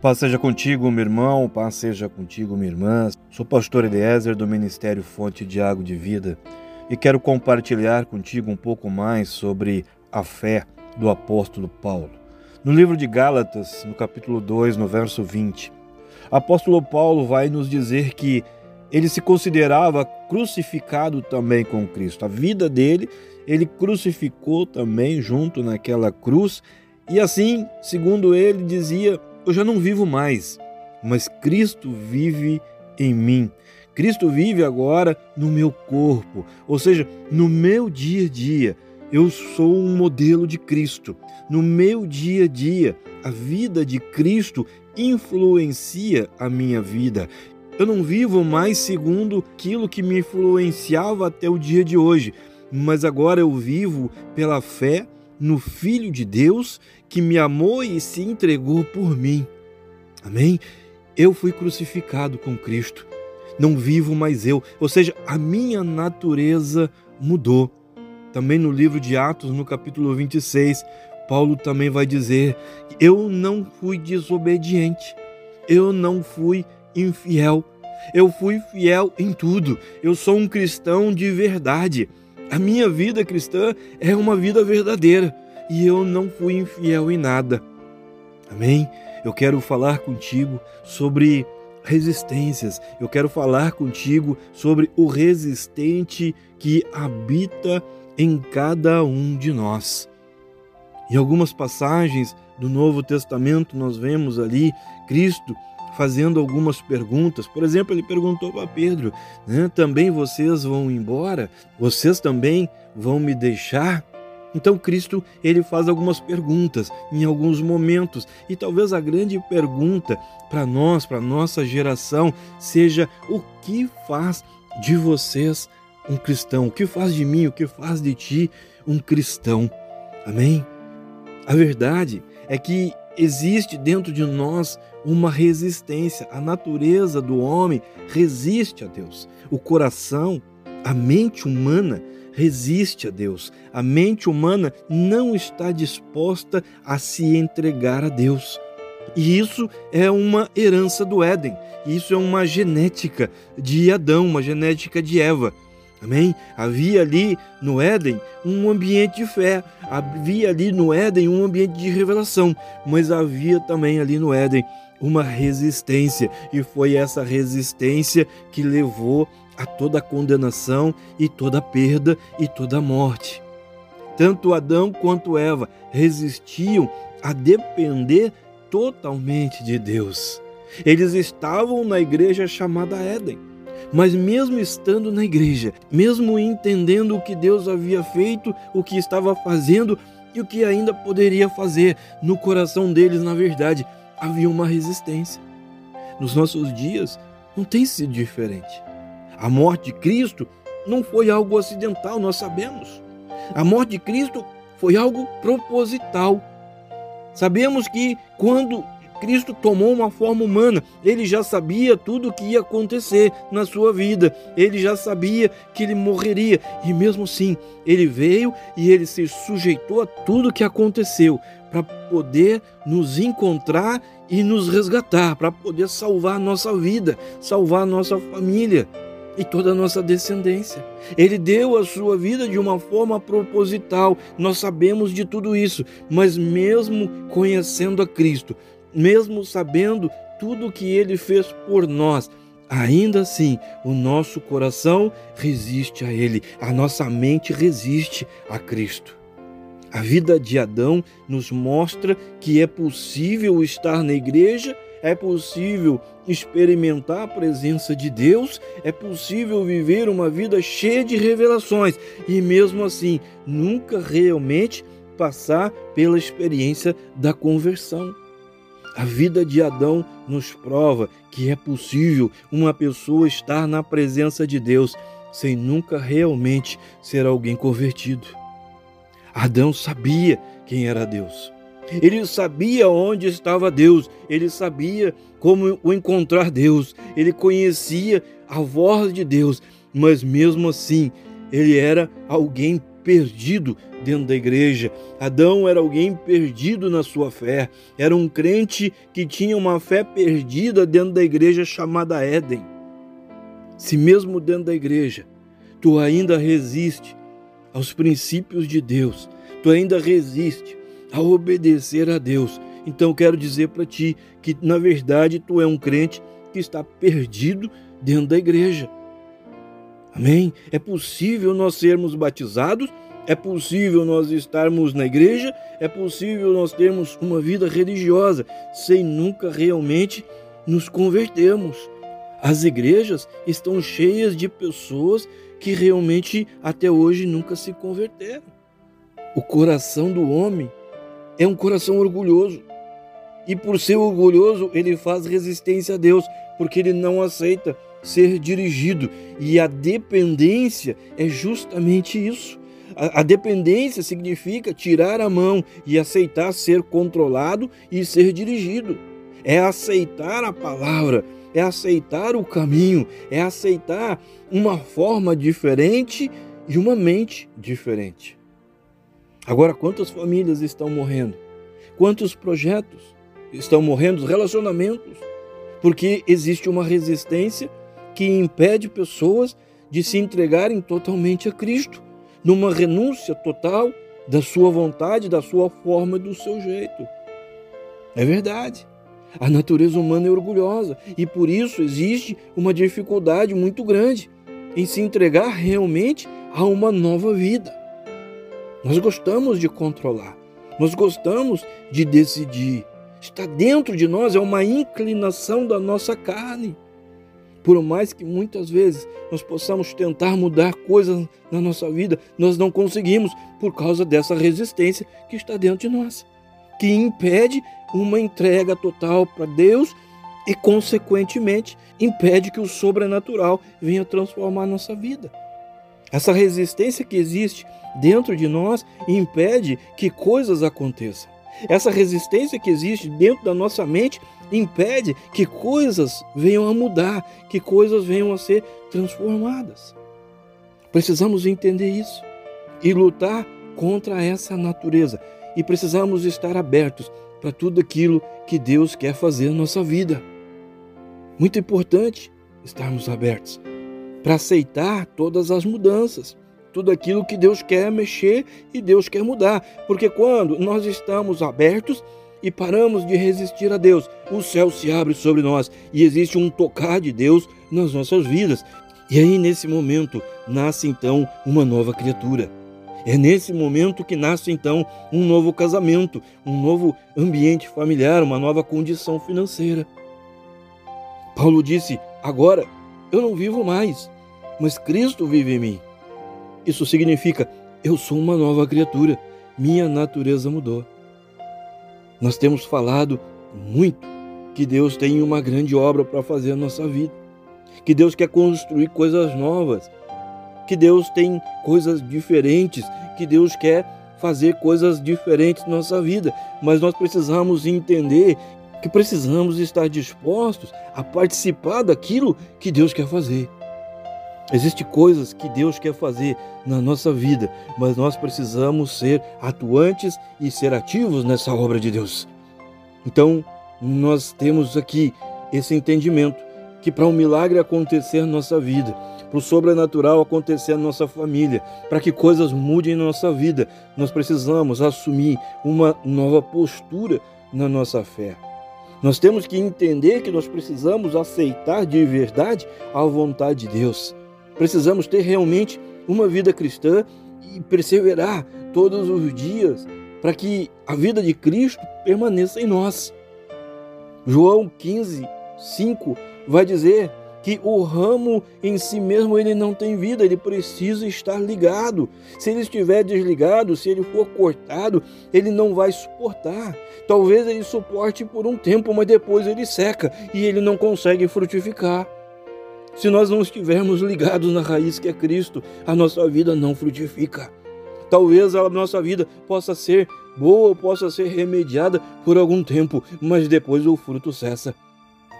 Paz seja contigo, meu irmão, paz seja contigo, minha irmã. Sou pastor Eliezer do Ministério Fonte de Água de Vida e quero compartilhar contigo um pouco mais sobre a fé do apóstolo Paulo. No livro de Gálatas, no capítulo 2, no verso 20, o apóstolo Paulo vai nos dizer que ele se considerava crucificado também com Cristo. A vida dele, ele crucificou também junto naquela cruz, e assim, segundo ele, dizia eu já não vivo mais, mas Cristo vive em mim. Cristo vive agora no meu corpo, ou seja, no meu dia a dia. Eu sou um modelo de Cristo. No meu dia a dia, a vida de Cristo influencia a minha vida. Eu não vivo mais segundo aquilo que me influenciava até o dia de hoje, mas agora eu vivo pela fé no Filho de Deus que me amou e se entregou por mim. Amém? Eu fui crucificado com Cristo. Não vivo mais eu, ou seja, a minha natureza mudou. Também no livro de Atos, no capítulo 26, Paulo também vai dizer: Eu não fui desobediente, eu não fui infiel, eu fui fiel em tudo, eu sou um cristão de verdade. A minha vida cristã é uma vida verdadeira e eu não fui infiel em nada. Amém? Eu quero falar contigo sobre resistências. Eu quero falar contigo sobre o resistente que habita em cada um de nós. Em algumas passagens do Novo Testamento, nós vemos ali Cristo fazendo algumas perguntas. Por exemplo, ele perguntou para Pedro: né, também vocês vão embora? Vocês também vão me deixar? Então Cristo ele faz algumas perguntas em alguns momentos e talvez a grande pergunta para nós, para nossa geração, seja o que faz de vocês um cristão? O que faz de mim, o que faz de ti um cristão? Amém? A verdade é que existe dentro de nós uma resistência. A natureza do homem resiste a Deus. O coração, a mente humana resiste a Deus. A mente humana não está disposta a se entregar a Deus. E isso é uma herança do Éden. Isso é uma genética de Adão, uma genética de Eva. Amém? Havia ali no Éden um ambiente de fé, havia ali no Éden um ambiente de revelação, mas havia também ali no Éden uma resistência, e foi essa resistência que levou a toda a condenação e toda a perda e toda a morte. Tanto Adão quanto Eva resistiam a depender totalmente de Deus. Eles estavam na igreja chamada Éden. Mas mesmo estando na igreja, mesmo entendendo o que Deus havia feito, o que estava fazendo e o que ainda poderia fazer, no coração deles, na verdade, havia uma resistência. Nos nossos dias, não tem sido diferente. A morte de Cristo não foi algo acidental, nós sabemos. A morte de Cristo foi algo proposital. Sabemos que quando Cristo tomou uma forma humana, ele já sabia tudo o que ia acontecer na sua vida, ele já sabia que ele morreria, e mesmo assim, ele veio e ele se sujeitou a tudo o que aconteceu para poder nos encontrar e nos resgatar, para poder salvar nossa vida, salvar nossa família e toda a nossa descendência. Ele deu a sua vida de uma forma proposital, nós sabemos de tudo isso, mas mesmo conhecendo a Cristo, mesmo sabendo tudo o que ele fez por nós, ainda assim o nosso coração resiste a ele, a nossa mente resiste a Cristo. A vida de Adão nos mostra que é possível estar na igreja é possível experimentar a presença de Deus, é possível viver uma vida cheia de revelações e, mesmo assim, nunca realmente passar pela experiência da conversão. A vida de Adão nos prova que é possível uma pessoa estar na presença de Deus sem nunca realmente ser alguém convertido. Adão sabia quem era Deus. Ele sabia onde estava Deus, ele sabia como o encontrar Deus, ele conhecia a voz de Deus, mas mesmo assim ele era alguém perdido dentro da igreja. Adão era alguém perdido na sua fé. Era um crente que tinha uma fé perdida dentro da igreja chamada Éden. Se mesmo dentro da igreja tu ainda resiste aos princípios de Deus, tu ainda resiste a obedecer a Deus, então quero dizer para ti que na verdade tu é um crente que está perdido dentro da igreja. Amém? É possível nós sermos batizados, é possível nós estarmos na igreja, é possível nós termos uma vida religiosa sem nunca realmente nos convertermos. As igrejas estão cheias de pessoas que realmente até hoje nunca se converteram. O coração do homem é um coração orgulhoso. E por ser orgulhoso, ele faz resistência a Deus, porque ele não aceita ser dirigido. E a dependência é justamente isso. A, a dependência significa tirar a mão e aceitar ser controlado e ser dirigido. É aceitar a palavra, é aceitar o caminho, é aceitar uma forma diferente e uma mente diferente. Agora, quantas famílias estão morrendo? Quantos projetos estão morrendo? Relacionamentos? Porque existe uma resistência que impede pessoas de se entregarem totalmente a Cristo, numa renúncia total da sua vontade, da sua forma e do seu jeito. É verdade. A natureza humana é orgulhosa e por isso existe uma dificuldade muito grande em se entregar realmente a uma nova vida. Nós gostamos de controlar, nós gostamos de decidir. Está dentro de nós, é uma inclinação da nossa carne. Por mais que muitas vezes nós possamos tentar mudar coisas na nossa vida, nós não conseguimos por causa dessa resistência que está dentro de nós, que impede uma entrega total para Deus e, consequentemente, impede que o sobrenatural venha transformar a nossa vida. Essa resistência que existe dentro de nós impede que coisas aconteçam. Essa resistência que existe dentro da nossa mente impede que coisas venham a mudar, que coisas venham a ser transformadas. Precisamos entender isso e lutar contra essa natureza. E precisamos estar abertos para tudo aquilo que Deus quer fazer na nossa vida. Muito importante estarmos abertos para aceitar todas as mudanças, tudo aquilo que Deus quer mexer e Deus quer mudar. Porque quando nós estamos abertos e paramos de resistir a Deus, o céu se abre sobre nós e existe um tocar de Deus nas nossas vidas. E aí, nesse momento, nasce então uma nova criatura. É nesse momento que nasce então um novo casamento, um novo ambiente familiar, uma nova condição financeira. Paulo disse: Agora eu não vivo mais, mas Cristo vive em mim. Isso significa: eu sou uma nova criatura, minha natureza mudou. Nós temos falado muito que Deus tem uma grande obra para fazer na nossa vida, que Deus quer construir coisas novas, que Deus tem coisas diferentes, que Deus quer fazer coisas diferentes na nossa vida, mas nós precisamos entender que precisamos estar dispostos a participar daquilo que Deus quer fazer. Existem coisas que Deus quer fazer na nossa vida, mas nós precisamos ser atuantes e ser ativos nessa obra de Deus. Então, nós temos aqui esse entendimento que para um milagre acontecer na nossa vida, para o sobrenatural acontecer na nossa família, para que coisas mudem na nossa vida, nós precisamos assumir uma nova postura na nossa fé. Nós temos que entender que nós precisamos aceitar de verdade a vontade de Deus. Precisamos ter realmente uma vida cristã e perseverar todos os dias para que a vida de Cristo permaneça em nós. João 15, 5 vai dizer que o ramo em si mesmo ele não tem vida, ele precisa estar ligado. Se ele estiver desligado, se ele for cortado, ele não vai suportar. Talvez ele suporte por um tempo, mas depois ele seca e ele não consegue frutificar. Se nós não estivermos ligados na raiz que é Cristo, a nossa vida não frutifica. Talvez a nossa vida possa ser boa, possa ser remediada por algum tempo, mas depois o fruto cessa.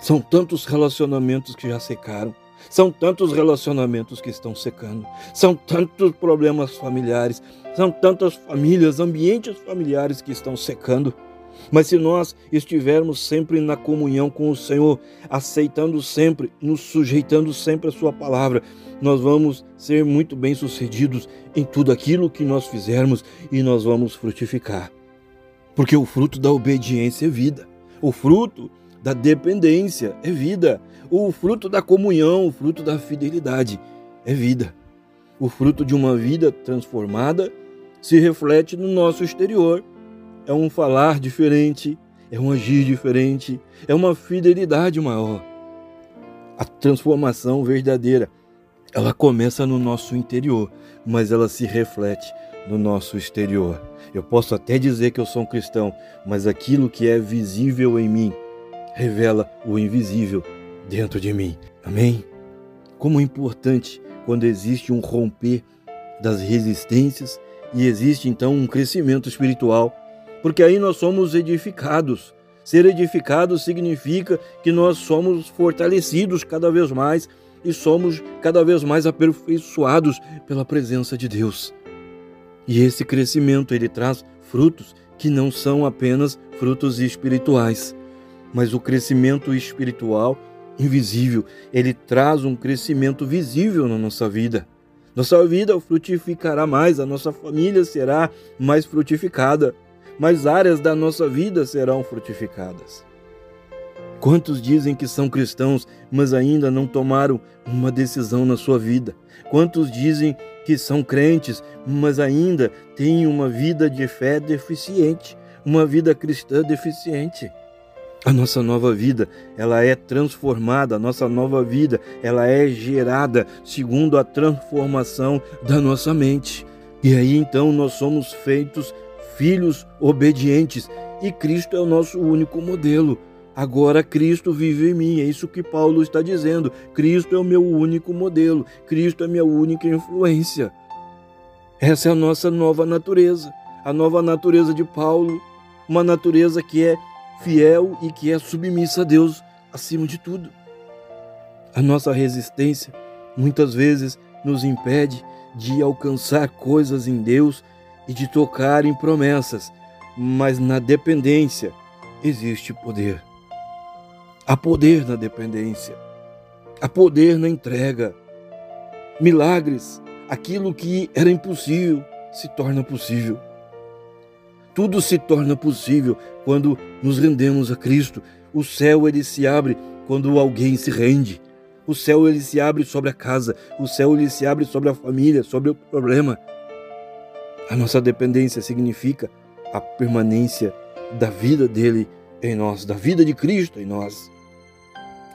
São tantos relacionamentos que já secaram, São tantos relacionamentos que estão secando, são tantos problemas familiares, são tantas famílias, ambientes familiares que estão secando. Mas se nós estivermos sempre na comunhão com o Senhor, aceitando sempre, nos sujeitando sempre à Sua palavra, nós vamos ser muito bem-sucedidos em tudo aquilo que nós fizermos e nós vamos frutificar. Porque o fruto da obediência é vida, o fruto da dependência é vida, o fruto da comunhão, o fruto da fidelidade é vida. O fruto de uma vida transformada se reflete no nosso exterior. É um falar diferente, é um agir diferente, é uma fidelidade maior. A transformação verdadeira, ela começa no nosso interior, mas ela se reflete no nosso exterior. Eu posso até dizer que eu sou um cristão, mas aquilo que é visível em mim revela o invisível dentro de mim. Amém? Como é importante quando existe um romper das resistências e existe então um crescimento espiritual, porque aí nós somos edificados. Ser edificado significa que nós somos fortalecidos cada vez mais e somos cada vez mais aperfeiçoados pela presença de Deus. E esse crescimento ele traz frutos que não são apenas frutos espirituais, mas o crescimento espiritual invisível, ele traz um crescimento visível na nossa vida. Nossa vida frutificará mais, a nossa família será mais frutificada, mais áreas da nossa vida serão frutificadas. Quantos dizem que são cristãos, mas ainda não tomaram uma decisão na sua vida? Quantos dizem que são crentes, mas ainda têm uma vida de fé deficiente, uma vida cristã deficiente? A nossa nova vida, ela é transformada, a nossa nova vida, ela é gerada segundo a transformação da nossa mente. E aí então nós somos feitos filhos obedientes e Cristo é o nosso único modelo. Agora Cristo vive em mim, é isso que Paulo está dizendo. Cristo é o meu único modelo, Cristo é minha única influência. Essa é a nossa nova natureza, a nova natureza de Paulo, uma natureza que é fiel e que é submissa a Deus acima de tudo. A nossa resistência muitas vezes nos impede de alcançar coisas em Deus e de tocar em promessas, mas na dependência existe poder. Há poder na dependência, há poder na entrega. Milagres, aquilo que era impossível se torna possível. Tudo se torna possível quando nos rendemos a Cristo. O céu ele se abre quando alguém se rende. O céu ele se abre sobre a casa, o céu ele se abre sobre a família, sobre o problema. A nossa dependência significa a permanência da vida dele em nós, da vida de Cristo em nós.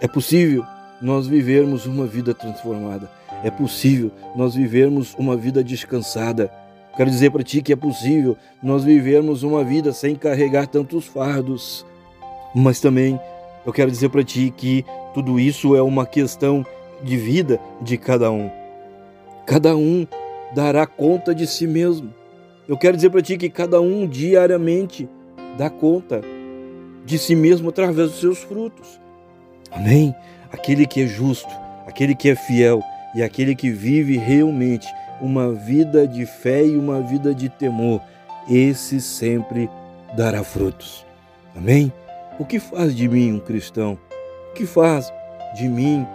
É possível nós vivermos uma vida transformada. É possível nós vivermos uma vida descansada Quero dizer para ti que é possível nós vivermos uma vida sem carregar tantos fardos, mas também eu quero dizer para ti que tudo isso é uma questão de vida de cada um. Cada um dará conta de si mesmo. Eu quero dizer para ti que cada um diariamente dá conta de si mesmo através dos seus frutos. Amém? Aquele que é justo, aquele que é fiel e aquele que vive realmente uma vida de fé e uma vida de temor, esse sempre dará frutos. Amém? O que faz de mim um cristão? O que faz de mim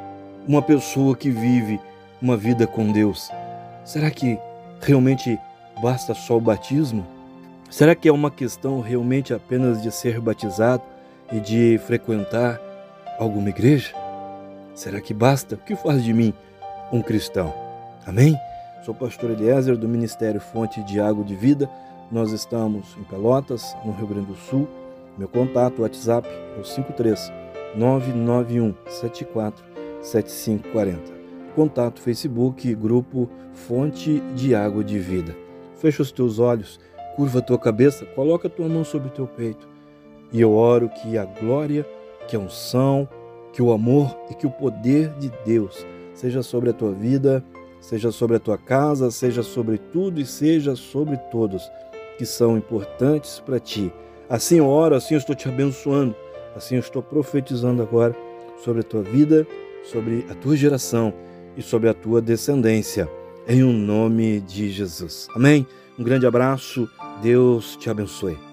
uma pessoa que vive uma vida com Deus? Será que realmente basta só o batismo? Será que é uma questão realmente apenas de ser batizado e de frequentar alguma igreja? Será que basta? O que faz de mim um cristão? Amém? Sou pastor Eliezer do Ministério Fonte de Água de Vida. Nós estamos em Pelotas, no Rio Grande do Sul. Meu contato WhatsApp é o 53 991 74 7540. Contato Facebook, grupo Fonte de Água de Vida. Fecha os teus olhos, curva a tua cabeça, coloca a tua mão sobre o teu peito. E eu oro que a glória, que a unção, que o amor e que o poder de Deus seja sobre a tua vida seja sobre a tua casa, seja sobre tudo e seja sobre todos que são importantes para ti. Assim eu oro, assim eu estou te abençoando, assim eu estou profetizando agora sobre a tua vida, sobre a tua geração e sobre a tua descendência, em um nome de Jesus. Amém? Um grande abraço, Deus te abençoe.